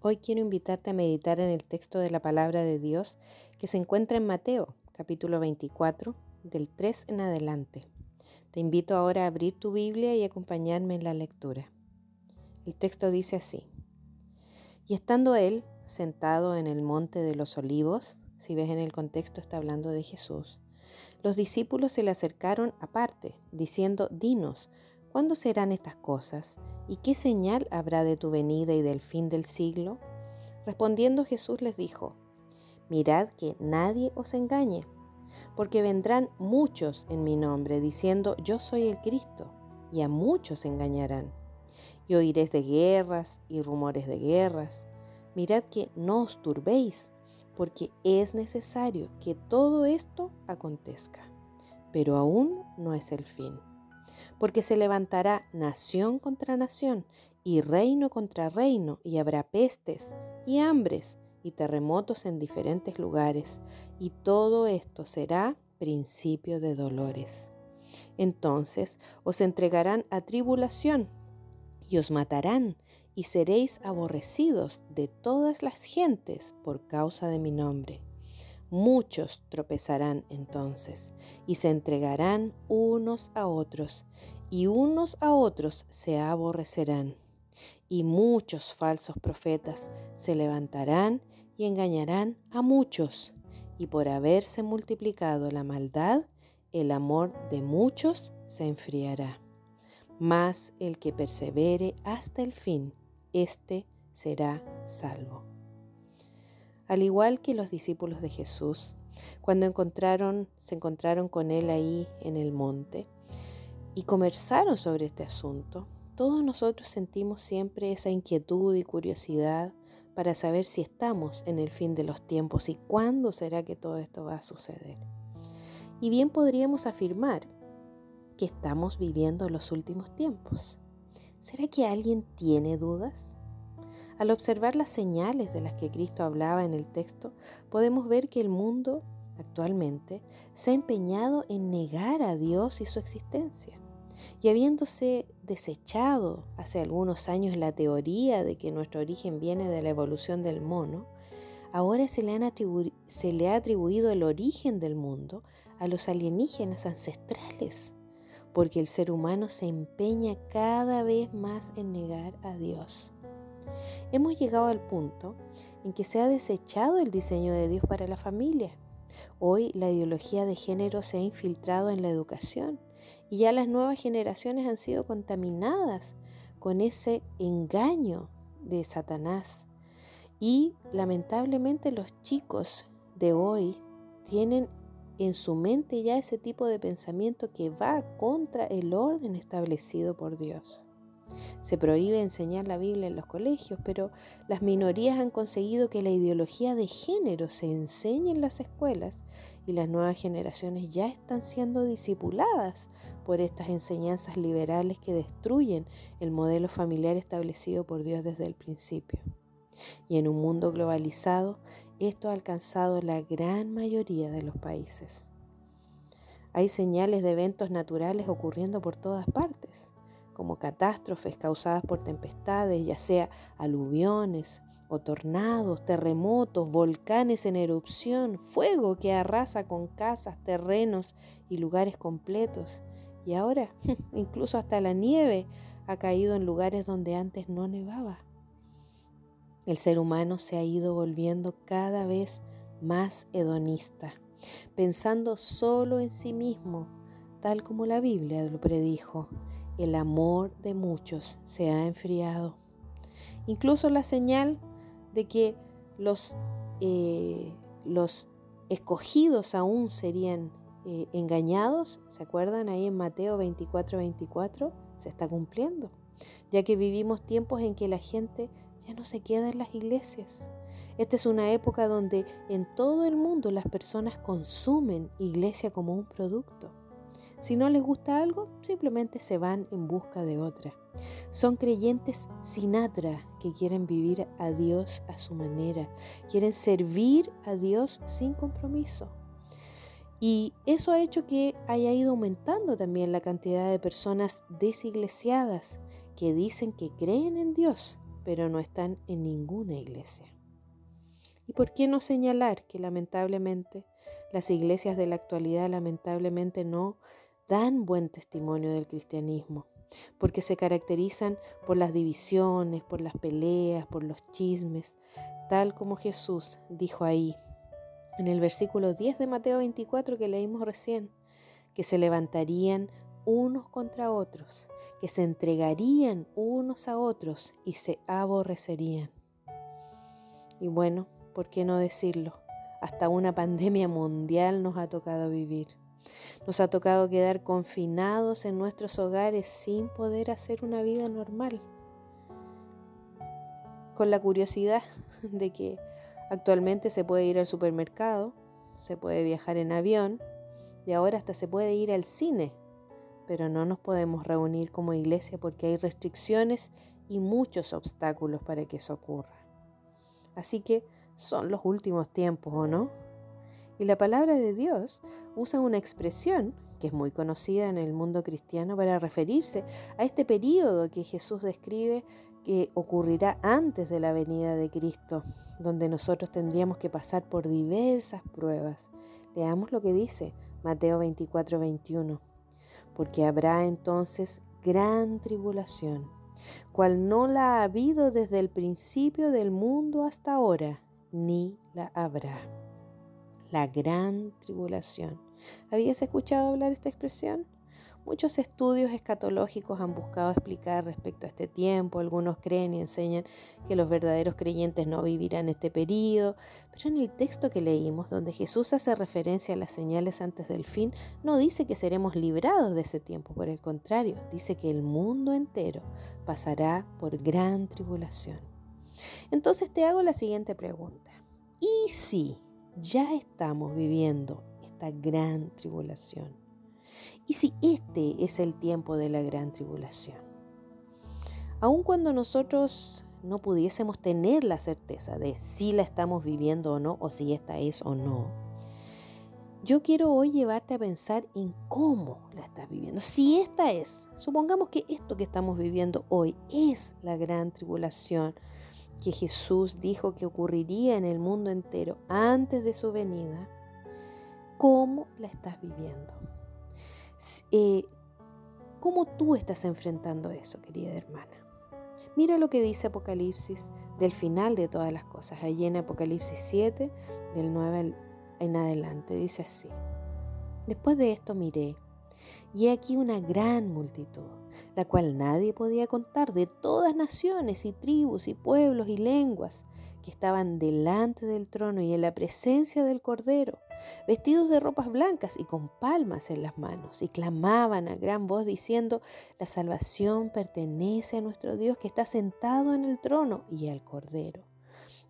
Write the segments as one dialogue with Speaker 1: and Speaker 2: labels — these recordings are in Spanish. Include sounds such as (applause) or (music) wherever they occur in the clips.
Speaker 1: Hoy quiero invitarte a meditar en el texto de la palabra de Dios que se encuentra en Mateo, capítulo 24, del 3 en adelante. Te invito ahora a abrir tu Biblia y acompañarme en la lectura. El texto dice así. Y estando él sentado en el monte de los olivos, si ves en el contexto está hablando de Jesús, los discípulos se le acercaron aparte, diciendo, Dinos, ¿cuándo serán estas cosas? ¿Y qué señal habrá de tu venida y del fin del siglo? Respondiendo Jesús les dijo, Mirad que nadie os engañe, porque vendrán muchos en mi nombre diciendo, Yo soy el Cristo, y a muchos engañarán. Y oiréis de guerras y rumores de guerras. Mirad que no os turbéis, porque es necesario que todo esto acontezca, pero aún no es el fin porque se levantará nación contra nación y reino contra reino, y habrá pestes y hambres y terremotos en diferentes lugares, y todo esto será principio de dolores. Entonces os entregarán a tribulación y os matarán, y seréis aborrecidos de todas las gentes por causa de mi nombre. Muchos tropezarán entonces y se entregarán unos a otros y unos a otros se aborrecerán. Y muchos falsos profetas se levantarán y engañarán a muchos. Y por haberse multiplicado la maldad, el amor de muchos se enfriará. Mas el que persevere hasta el fin, éste será salvo. Al igual que los discípulos de Jesús, cuando encontraron, se encontraron con él ahí en el monte y conversaron sobre este asunto, todos nosotros sentimos siempre esa inquietud y curiosidad para saber si estamos en el fin de los tiempos y cuándo será que todo esto va a suceder. Y bien podríamos afirmar que estamos viviendo los últimos tiempos. ¿Será que alguien tiene dudas? Al observar las señales de las que Cristo hablaba en el texto, podemos ver que el mundo actualmente se ha empeñado en negar a Dios y su existencia. Y habiéndose desechado hace algunos años la teoría de que nuestro origen viene de la evolución del mono, ahora se le, se le ha atribuido el origen del mundo a los alienígenas ancestrales, porque el ser humano se empeña cada vez más en negar a Dios. Hemos llegado al punto en que se ha desechado el diseño de Dios para la familia. Hoy la ideología de género se ha infiltrado en la educación y ya las nuevas generaciones han sido contaminadas con ese engaño de Satanás. Y lamentablemente los chicos de hoy tienen en su mente ya ese tipo de pensamiento que va contra el orden establecido por Dios. Se prohíbe enseñar la Biblia en los colegios, pero las minorías han conseguido que la ideología de género se enseñe en las escuelas y las nuevas generaciones ya están siendo discipuladas por estas enseñanzas liberales que destruyen el modelo familiar establecido por Dios desde el principio. Y en un mundo globalizado, esto ha alcanzado la gran mayoría de los países. Hay señales de eventos naturales ocurriendo por todas partes como catástrofes causadas por tempestades, ya sea aluviones o tornados, terremotos, volcanes en erupción, fuego que arrasa con casas, terrenos y lugares completos. Y ahora (laughs) incluso hasta la nieve ha caído en lugares donde antes no nevaba. El ser humano se ha ido volviendo cada vez más hedonista, pensando solo en sí mismo, tal como la Biblia lo predijo, el amor de muchos se ha enfriado. Incluso la señal de que los, eh, los escogidos aún serían eh, engañados, ¿se acuerdan ahí en Mateo 24, 24? Se está cumpliendo, ya que vivimos tiempos en que la gente ya no se queda en las iglesias. Esta es una época donde en todo el mundo las personas consumen iglesia como un producto. Si no les gusta algo, simplemente se van en busca de otra. Son creyentes sinatra que quieren vivir a Dios a su manera, quieren servir a Dios sin compromiso. Y eso ha hecho que haya ido aumentando también la cantidad de personas desiglesiadas que dicen que creen en Dios, pero no están en ninguna iglesia. ¿Y por qué no señalar que lamentablemente las iglesias de la actualidad lamentablemente no dan buen testimonio del cristianismo? Porque se caracterizan por las divisiones, por las peleas, por los chismes, tal como Jesús dijo ahí en el versículo 10 de Mateo 24 que leímos recién, que se levantarían unos contra otros, que se entregarían unos a otros y se aborrecerían. Y bueno, ¿por qué no decirlo? Hasta una pandemia mundial nos ha tocado vivir. Nos ha tocado quedar confinados en nuestros hogares sin poder hacer una vida normal. Con la curiosidad de que actualmente se puede ir al supermercado, se puede viajar en avión y ahora hasta se puede ir al cine pero no nos podemos reunir como iglesia porque hay restricciones y muchos obstáculos para que eso ocurra. Así que son los últimos tiempos, ¿o no? Y la palabra de Dios usa una expresión que es muy conocida en el mundo cristiano para referirse a este periodo que Jesús describe que ocurrirá antes de la venida de Cristo, donde nosotros tendríamos que pasar por diversas pruebas. Leamos lo que dice Mateo 24, 21 porque habrá entonces gran tribulación, cual no la ha habido desde el principio del mundo hasta ahora, ni la habrá. La gran tribulación. ¿Habías escuchado hablar esta expresión? Muchos estudios escatológicos han buscado explicar respecto a este tiempo. Algunos creen y enseñan que los verdaderos creyentes no vivirán este periodo. Pero en el texto que leímos, donde Jesús hace referencia a las señales antes del fin, no dice que seremos librados de ese tiempo. Por el contrario, dice que el mundo entero pasará por gran tribulación. Entonces te hago la siguiente pregunta. ¿Y si ya estamos viviendo esta gran tribulación? ¿Y si este es el tiempo de la gran tribulación? Aun cuando nosotros no pudiésemos tener la certeza de si la estamos viviendo o no, o si esta es o no, yo quiero hoy llevarte a pensar en cómo la estás viviendo. Si esta es, supongamos que esto que estamos viviendo hoy es la gran tribulación que Jesús dijo que ocurriría en el mundo entero antes de su venida, ¿cómo la estás viviendo? Eh, ¿Cómo tú estás enfrentando eso, querida hermana? Mira lo que dice Apocalipsis del final de todas las cosas. Allí en Apocalipsis 7, del 9 en adelante, dice así. Después de esto miré, y aquí una gran multitud, la cual nadie podía contar, de todas naciones y tribus y pueblos y lenguas, que estaban delante del trono y en la presencia del Cordero vestidos de ropas blancas y con palmas en las manos, y clamaban a gran voz diciendo, la salvación pertenece a nuestro Dios que está sentado en el trono y al Cordero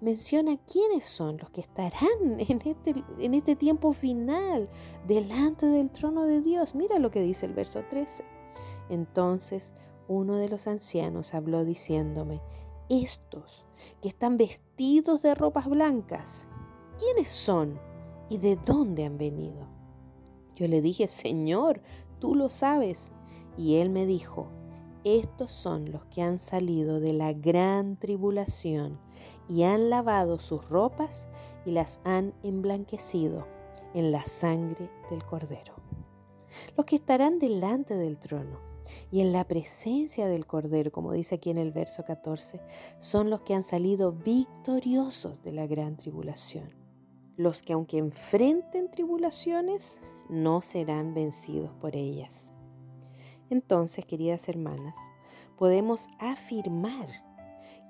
Speaker 1: menciona quiénes son los que estarán (laughs) en este, en este tiempo final delante del trono de Dios. Mira lo que dice el verso 13. Entonces uno de los ancianos habló diciéndome, estos que están vestidos de ropas blancas, ¿quiénes son y de dónde han venido? Yo le dije, Señor, tú lo sabes. Y él me dijo, estos son los que han salido de la gran tribulación y han lavado sus ropas y las han emblanquecido en la sangre del Cordero. Los que estarán delante del trono y en la presencia del Cordero, como dice aquí en el verso 14, son los que han salido victoriosos de la gran tribulación. Los que aunque enfrenten tribulaciones, no serán vencidos por ellas. Entonces, queridas hermanas, podemos afirmar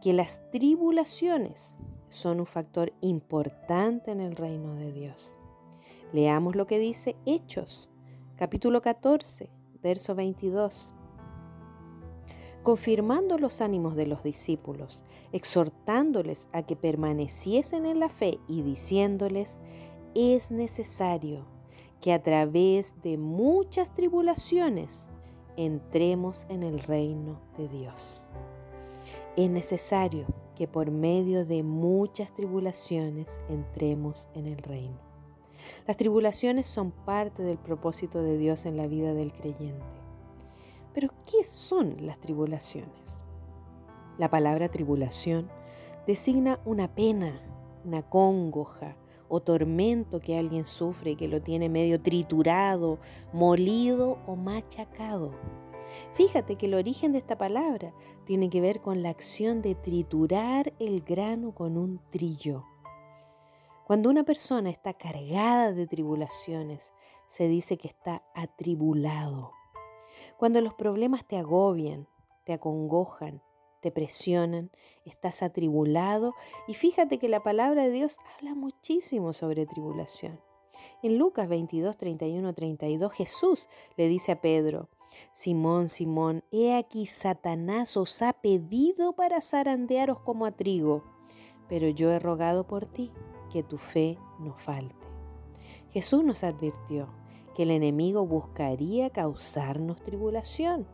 Speaker 1: que las tribulaciones son un factor importante en el reino de Dios. Leamos lo que dice Hechos, capítulo 14, verso 22. confirmando los ánimos de los discípulos, exhortándoles a que permaneciesen en la fe y diciéndoles, es necesario que a través de muchas tribulaciones entremos en el reino de Dios. Es necesario que por medio de muchas tribulaciones entremos en el reino. Las tribulaciones son parte del propósito de Dios en la vida del creyente. Pero ¿qué son las tribulaciones? La palabra tribulación designa una pena, una congoja o tormento que alguien sufre que lo tiene medio triturado, molido o machacado. Fíjate que el origen de esta palabra tiene que ver con la acción de triturar el grano con un trillo. Cuando una persona está cargada de tribulaciones, se dice que está atribulado. Cuando los problemas te agobian, te acongojan, te presionan, estás atribulado y fíjate que la palabra de Dios habla muchísimo sobre tribulación. En Lucas 22, 31, 32 Jesús le dice a Pedro, Simón, Simón, he aquí Satanás os ha pedido para zarandearos como a trigo, pero yo he rogado por ti que tu fe no falte. Jesús nos advirtió que el enemigo buscaría causarnos tribulación.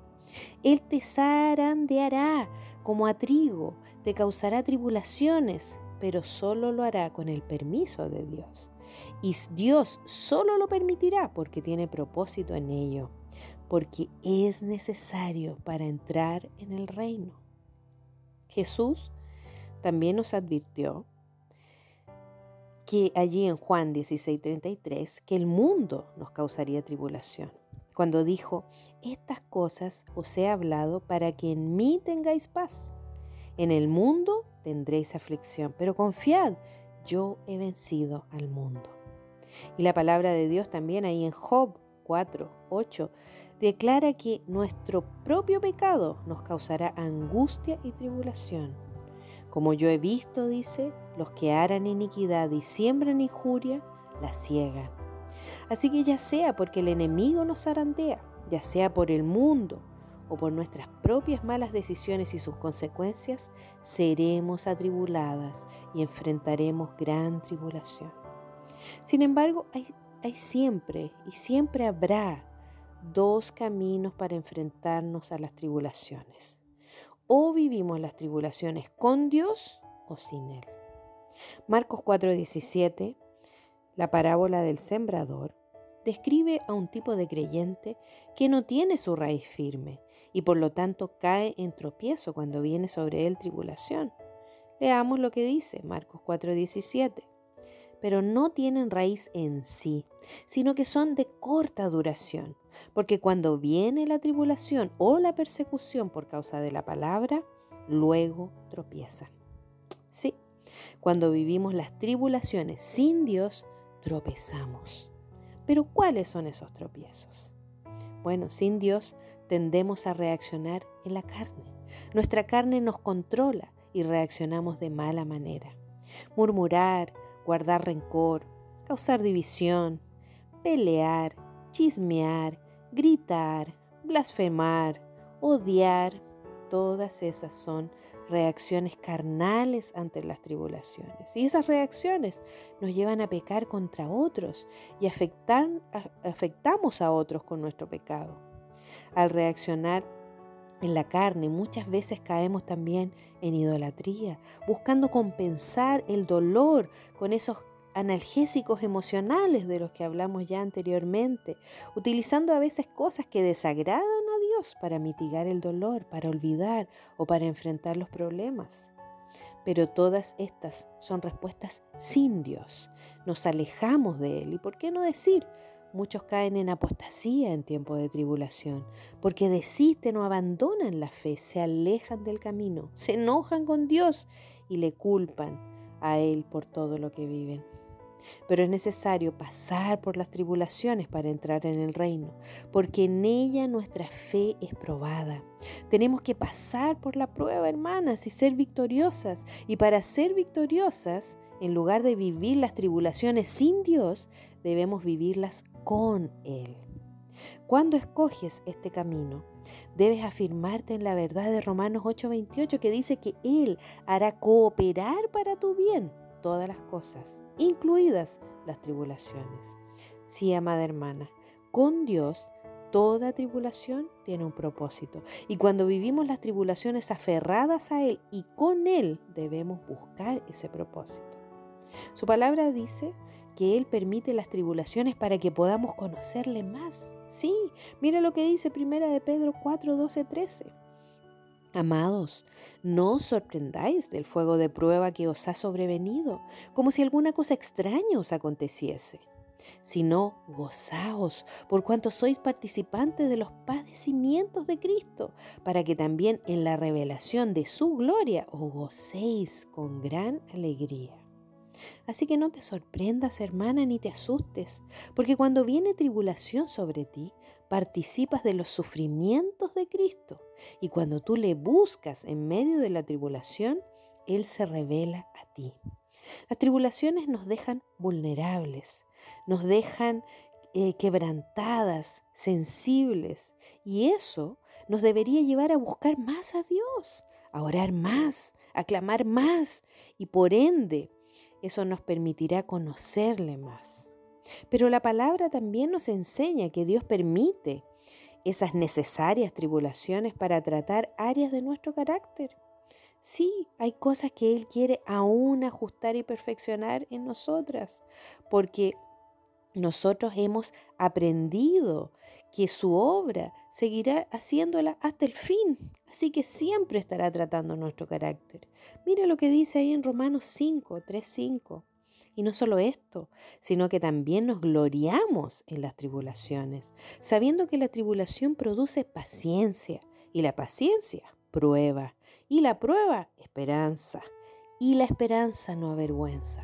Speaker 1: Él te zarandeará como a trigo, te causará tribulaciones, pero solo lo hará con el permiso de Dios. Y Dios solo lo permitirá porque tiene propósito en ello porque es necesario para entrar en el reino. Jesús también nos advirtió que allí en Juan 16:33 que el mundo nos causaría tribulación. Cuando dijo, estas cosas os he hablado para que en mí tengáis paz. En el mundo tendréis aflicción, pero confiad, yo he vencido al mundo. Y la palabra de Dios también ahí en Job 4, 8 declara que nuestro propio pecado nos causará angustia y tribulación. Como yo he visto, dice, los que harán iniquidad y siembran injuria, la ciegan. Así que ya sea porque el enemigo nos arandea, ya sea por el mundo o por nuestras propias malas decisiones y sus consecuencias, seremos atribuladas y enfrentaremos gran tribulación. Sin embargo, hay, hay siempre y siempre habrá dos caminos para enfrentarnos a las tribulaciones. O vivimos las tribulaciones con Dios o sin Él. Marcos 4:17, la parábola del sembrador, describe a un tipo de creyente que no tiene su raíz firme y por lo tanto cae en tropiezo cuando viene sobre él tribulación. Leamos lo que dice Marcos 4:17 pero no tienen raíz en sí, sino que son de corta duración, porque cuando viene la tribulación o la persecución por causa de la palabra, luego tropiezan. Sí, cuando vivimos las tribulaciones sin Dios, tropezamos. Pero ¿cuáles son esos tropiezos? Bueno, sin Dios tendemos a reaccionar en la carne. Nuestra carne nos controla y reaccionamos de mala manera. Murmurar, guardar rencor, causar división, pelear, chismear, gritar, blasfemar, odiar, todas esas son reacciones carnales ante las tribulaciones. Y esas reacciones nos llevan a pecar contra otros y afectamos a otros con nuestro pecado. Al reaccionar en la carne muchas veces caemos también en idolatría, buscando compensar el dolor con esos analgésicos emocionales de los que hablamos ya anteriormente, utilizando a veces cosas que desagradan Para mitigar el dolor, para olvidar o para enfrentar los problemas. Pero todas estas son respuestas sin Dios. Nos alejamos de Él y, ¿por qué no decir? Muchos caen en apostasía en tiempo de tribulación, porque desisten o abandonan la fe, se alejan del camino, se enojan con Dios y le culpan a Él por todo lo que viven. Pero es necesario pasar por las tribulaciones para entrar en el reino, porque en ella nuestra fe es probada. Tenemos que pasar por la prueba, hermanas, y ser victoriosas. Y para ser victoriosas, en lugar de vivir las tribulaciones sin Dios, debemos vivirlas con Él. Cuando escoges este camino, Debes afirmarte en la verdad de Romanos 8:28 que dice que Él hará cooperar para tu bien todas las cosas, incluidas las tribulaciones. Sí, amada hermana, con Dios toda tribulación tiene un propósito. Y cuando vivimos las tribulaciones aferradas a Él y con Él debemos buscar ese propósito. Su palabra dice que Él permite las tribulaciones para que podamos conocerle más. Sí, mira lo que dice Primera de Pedro 4, 12, 13. Amados, no os sorprendáis del fuego de prueba que os ha sobrevenido, como si alguna cosa extraña os aconteciese, sino gozaos por cuanto sois participantes de los padecimientos de Cristo, para que también en la revelación de su gloria os gocéis con gran alegría. Así que no te sorprendas, hermana, ni te asustes, porque cuando viene tribulación sobre ti, participas de los sufrimientos de Cristo. Y cuando tú le buscas en medio de la tribulación, Él se revela a ti. Las tribulaciones nos dejan vulnerables, nos dejan eh, quebrantadas, sensibles, y eso nos debería llevar a buscar más a Dios, a orar más, a clamar más, y por ende eso nos permitirá conocerle más. Pero la palabra también nos enseña que Dios permite esas necesarias tribulaciones para tratar áreas de nuestro carácter. Sí, hay cosas que Él quiere aún ajustar y perfeccionar en nosotras, porque nosotros hemos aprendido que su obra seguirá haciéndola hasta el fin, así que siempre estará tratando nuestro carácter. Mira lo que dice ahí en Romanos 5, 3, 5. Y no solo esto, sino que también nos gloriamos en las tribulaciones, sabiendo que la tribulación produce paciencia, y la paciencia prueba, y la prueba esperanza, y la esperanza no avergüenza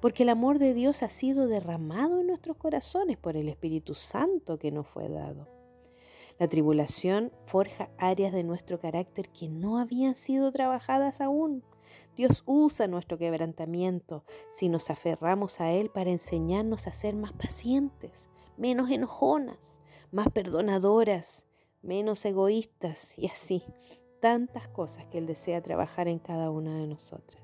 Speaker 1: porque el amor de Dios ha sido derramado en nuestros corazones por el Espíritu Santo que nos fue dado. La tribulación forja áreas de nuestro carácter que no habían sido trabajadas aún. Dios usa nuestro quebrantamiento si nos aferramos a Él para enseñarnos a ser más pacientes, menos enojonas, más perdonadoras, menos egoístas y así tantas cosas que Él desea trabajar en cada una de nosotras.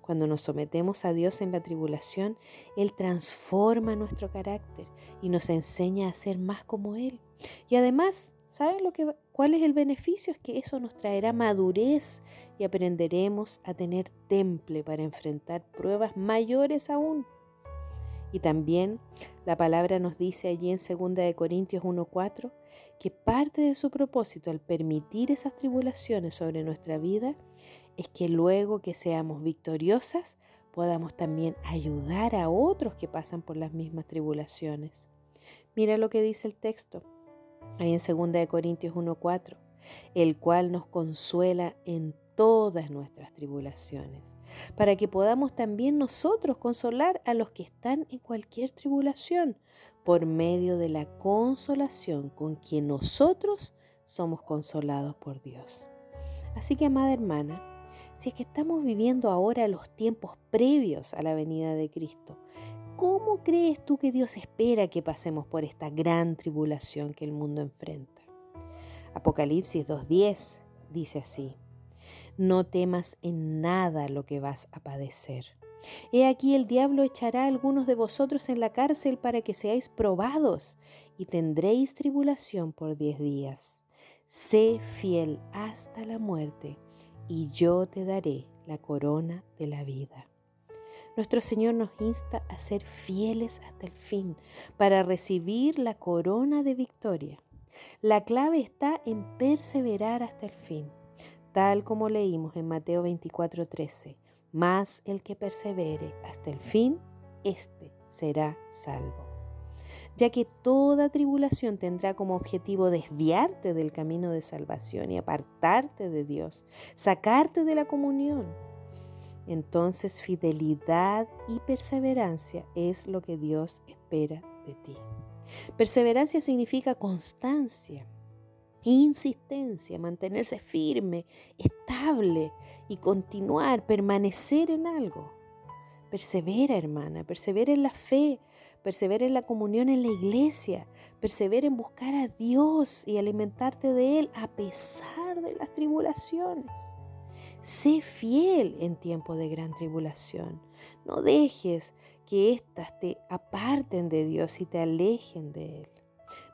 Speaker 1: Cuando nos sometemos a Dios en la tribulación, Él transforma nuestro carácter y nos enseña a ser más como Él. Y además, ¿saben lo que, cuál es el beneficio? Es que eso nos traerá madurez y aprenderemos a tener temple para enfrentar pruebas mayores aún. Y también la palabra nos dice allí en 2 de Corintios 1:4 que parte de su propósito al permitir esas tribulaciones sobre nuestra vida es que luego que seamos victoriosas podamos también ayudar a otros que pasan por las mismas tribulaciones. Mira lo que dice el texto, ahí en 2 Corintios 1:4, el cual nos consuela en todas nuestras tribulaciones, para que podamos también nosotros consolar a los que están en cualquier tribulación, por medio de la consolación con quien nosotros somos consolados por Dios. Así que, amada hermana, si es que estamos viviendo ahora los tiempos previos a la venida de Cristo, ¿cómo crees tú que Dios espera que pasemos por esta gran tribulación que el mundo enfrenta? Apocalipsis 2.10 dice así, no temas en nada lo que vas a padecer. He aquí el diablo echará a algunos de vosotros en la cárcel para que seáis probados y tendréis tribulación por diez días. Sé fiel hasta la muerte y yo te daré la corona de la vida. Nuestro Señor nos insta a ser fieles hasta el fin para recibir la corona de victoria. La clave está en perseverar hasta el fin, tal como leímos en Mateo 24:13. Más el que persevere hasta el fin, éste será salvo ya que toda tribulación tendrá como objetivo desviarte del camino de salvación y apartarte de Dios, sacarte de la comunión. Entonces fidelidad y perseverancia es lo que Dios espera de ti. Perseverancia significa constancia, insistencia, mantenerse firme, estable y continuar, permanecer en algo. Persevera, hermana, persevera en la fe, persevera en la comunión en la iglesia, persevera en buscar a Dios y alimentarte de Él a pesar de las tribulaciones. Sé fiel en tiempo de gran tribulación. No dejes que éstas te aparten de Dios y te alejen de Él.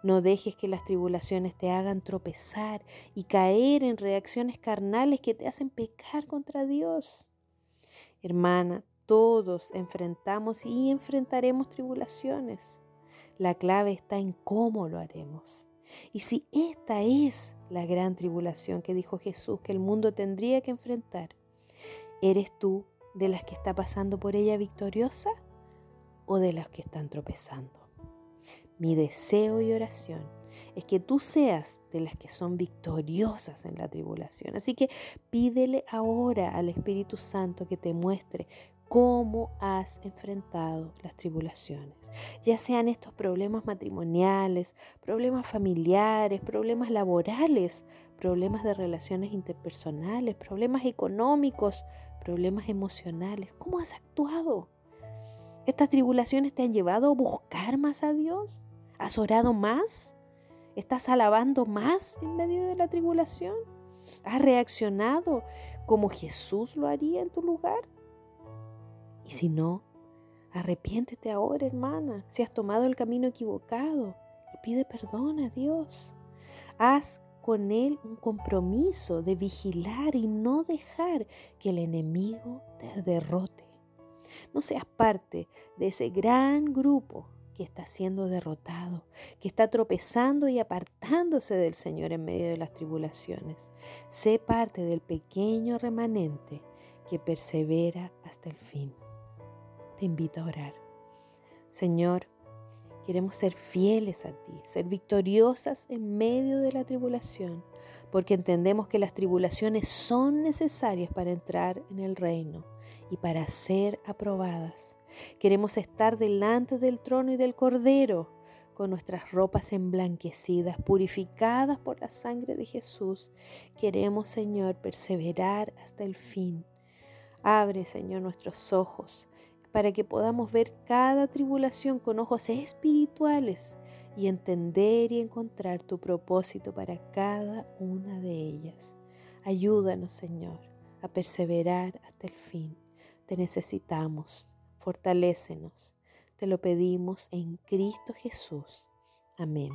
Speaker 1: No dejes que las tribulaciones te hagan tropezar y caer en reacciones carnales que te hacen pecar contra Dios. Hermana, todos enfrentamos y enfrentaremos tribulaciones. La clave está en cómo lo haremos. Y si esta es la gran tribulación que dijo Jesús que el mundo tendría que enfrentar, ¿eres tú de las que está pasando por ella victoriosa o de las que están tropezando? Mi deseo y oración es que tú seas de las que son victoriosas en la tribulación. Así que pídele ahora al Espíritu Santo que te muestre cómo has enfrentado las tribulaciones, ya sean estos problemas matrimoniales, problemas familiares, problemas laborales, problemas de relaciones interpersonales, problemas económicos, problemas emocionales. ¿Cómo has actuado? ¿Estas tribulaciones te han llevado a buscar más a Dios? ¿Has orado más? ¿Estás alabando más en medio de la tribulación? ¿Has reaccionado como Jesús lo haría en tu lugar? Y si no, arrepiéntete ahora, hermana, si has tomado el camino equivocado y pide perdón a Dios. Haz con Él un compromiso de vigilar y no dejar que el enemigo te derrote. No seas parte de ese gran grupo que está siendo derrotado, que está tropezando y apartándose del Señor en medio de las tribulaciones. Sé parte del pequeño remanente que persevera hasta el fin te invito a orar. Señor, queremos ser fieles a ti, ser victoriosas en medio de la tribulación, porque entendemos que las tribulaciones son necesarias para entrar en el reino y para ser aprobadas. Queremos estar delante del trono y del Cordero con nuestras ropas emblanquecidas, purificadas por la sangre de Jesús. Queremos, Señor, perseverar hasta el fin. Abre, Señor, nuestros ojos para que podamos ver cada tribulación con ojos espirituales y entender y encontrar tu propósito para cada una de ellas. Ayúdanos, Señor, a perseverar hasta el fin. Te necesitamos. Fortalécenos. Te lo pedimos en Cristo Jesús. Amén.